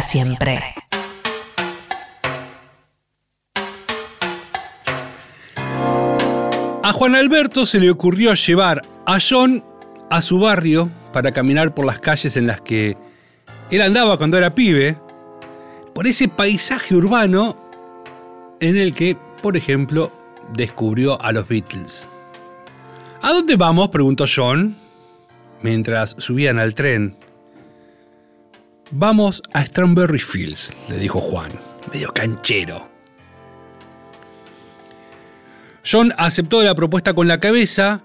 Siempre. A Juan Alberto se le ocurrió llevar a John a su barrio para caminar por las calles en las que él andaba cuando era pibe, por ese paisaje urbano en el que, por ejemplo, descubrió a los Beatles. ¿A dónde vamos? preguntó John mientras subían al tren. Vamos a Strawberry Fields, le dijo Juan, medio canchero. John aceptó la propuesta con la cabeza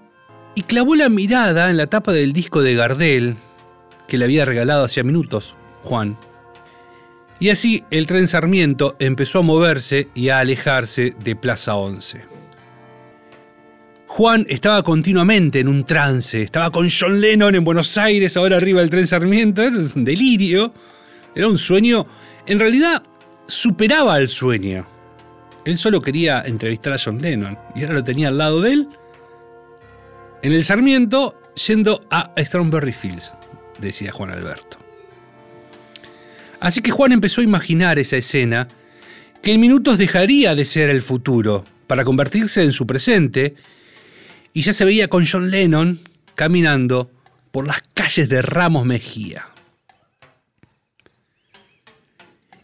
y clavó la mirada en la tapa del disco de Gardel que le había regalado hacía minutos Juan. Y así el tren Sarmiento empezó a moverse y a alejarse de Plaza 11. Juan estaba continuamente en un trance, estaba con John Lennon en Buenos Aires, ahora arriba del tren Sarmiento, era un delirio, era un sueño, en realidad superaba el sueño. Él solo quería entrevistar a John Lennon. Y ahora lo tenía al lado de él, en el Sarmiento, yendo a Strawberry Fields, decía Juan Alberto. Así que Juan empezó a imaginar esa escena que en minutos dejaría de ser el futuro para convertirse en su presente y ya se veía con John Lennon caminando por las calles de Ramos Mejía.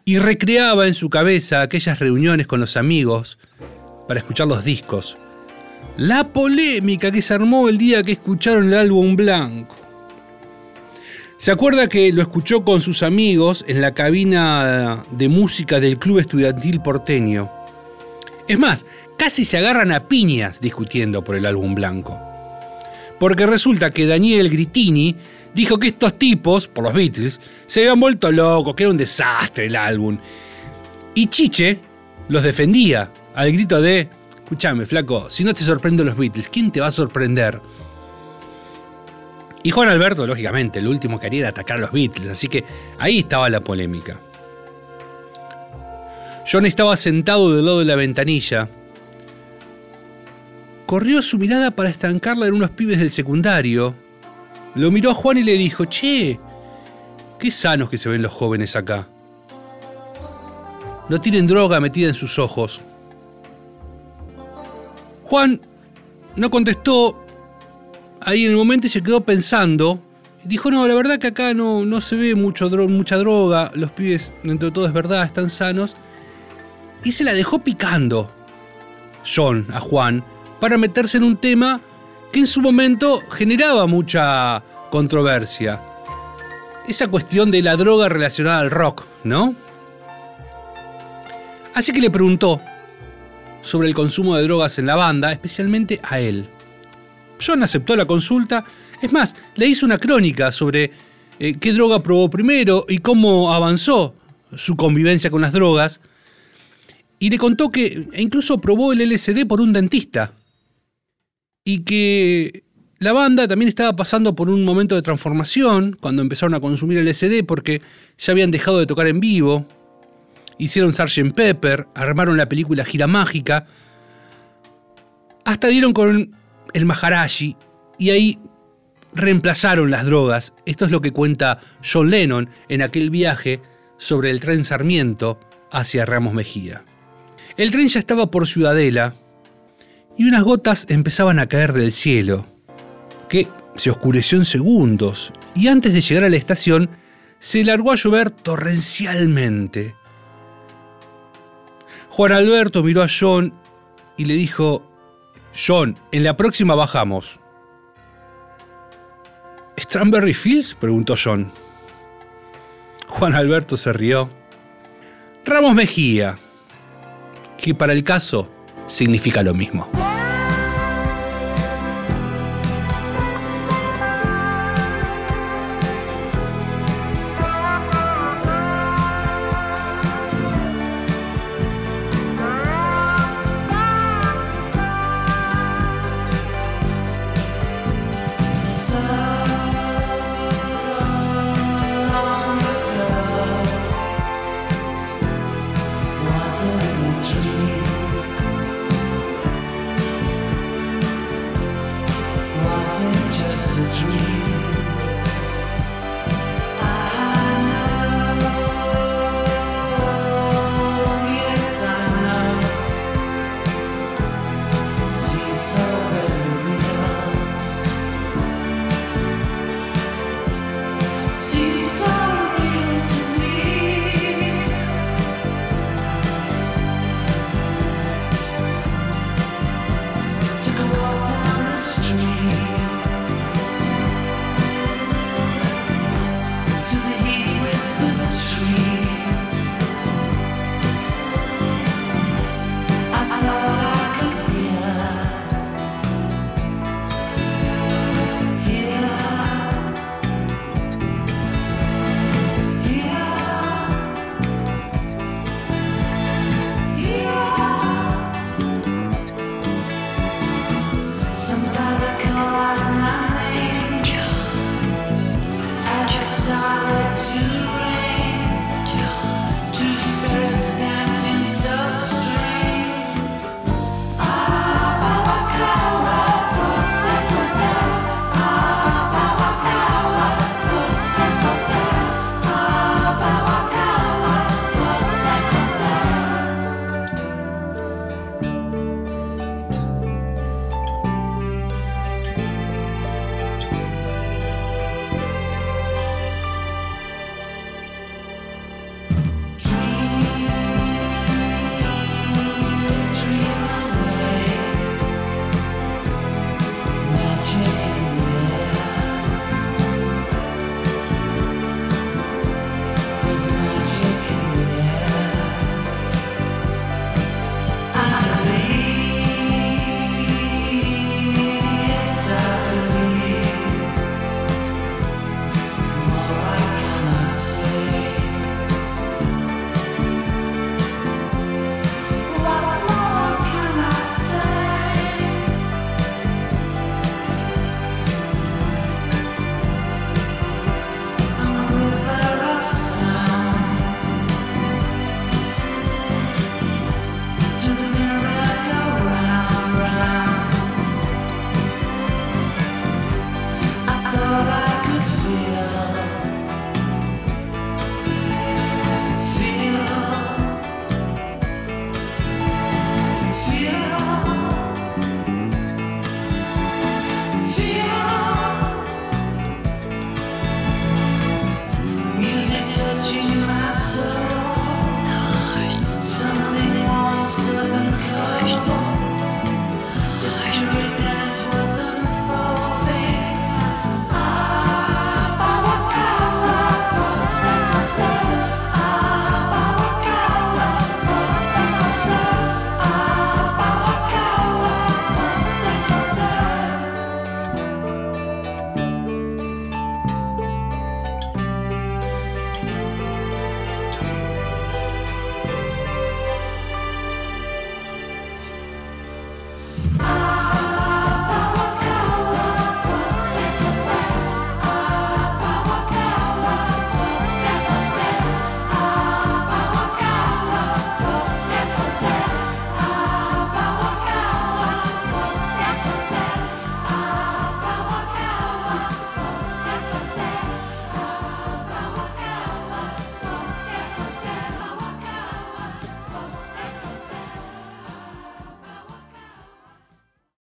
Y recreaba en su cabeza aquellas reuniones con los amigos para escuchar los discos. La polémica que se armó el día que escucharon el álbum blanco. Se acuerda que lo escuchó con sus amigos en la cabina de música del Club Estudiantil Porteño. Es más, casi se agarran a piñas discutiendo por el álbum blanco. Porque resulta que Daniel Gritini dijo que estos tipos, por los Beatles, se habían vuelto locos, que era un desastre el álbum. Y Chiche los defendía al grito de, escúchame, flaco, si no te sorprenden los Beatles, ¿quién te va a sorprender? Y Juan Alberto, lógicamente, lo último que haría era atacar a los Beatles, así que ahí estaba la polémica. John estaba sentado del lado de la ventanilla. Corrió su mirada para estancarla en unos pibes del secundario. Lo miró a Juan y le dijo, che, qué sanos que se ven los jóvenes acá. No tienen droga metida en sus ojos. Juan no contestó ahí en el momento se quedó pensando. Dijo, no, la verdad que acá no, no se ve mucho mucha droga, los pibes, dentro de todo es verdad, están sanos. Y se la dejó picando John a Juan para meterse en un tema que en su momento generaba mucha controversia. Esa cuestión de la droga relacionada al rock, ¿no? Así que le preguntó sobre el consumo de drogas en la banda, especialmente a él. John aceptó la consulta, es más, le hizo una crónica sobre eh, qué droga probó primero y cómo avanzó su convivencia con las drogas, y le contó que incluso probó el LSD por un dentista, y que la banda también estaba pasando por un momento de transformación cuando empezaron a consumir LSD porque ya habían dejado de tocar en vivo, hicieron Sgt. Pepper, armaron la película Gira Mágica, hasta dieron con el Maharaji y ahí reemplazaron las drogas. Esto es lo que cuenta John Lennon en aquel viaje sobre el tren Sarmiento hacia Ramos Mejía. El tren ya estaba por Ciudadela y unas gotas empezaban a caer del cielo, que se oscureció en segundos y antes de llegar a la estación se largó a llover torrencialmente. Juan Alberto miró a John y le dijo, John, en la próxima bajamos. ¿Strawberry Fields? preguntó John. Juan Alberto se rió. Ramos Mejía, que para el caso significa lo mismo.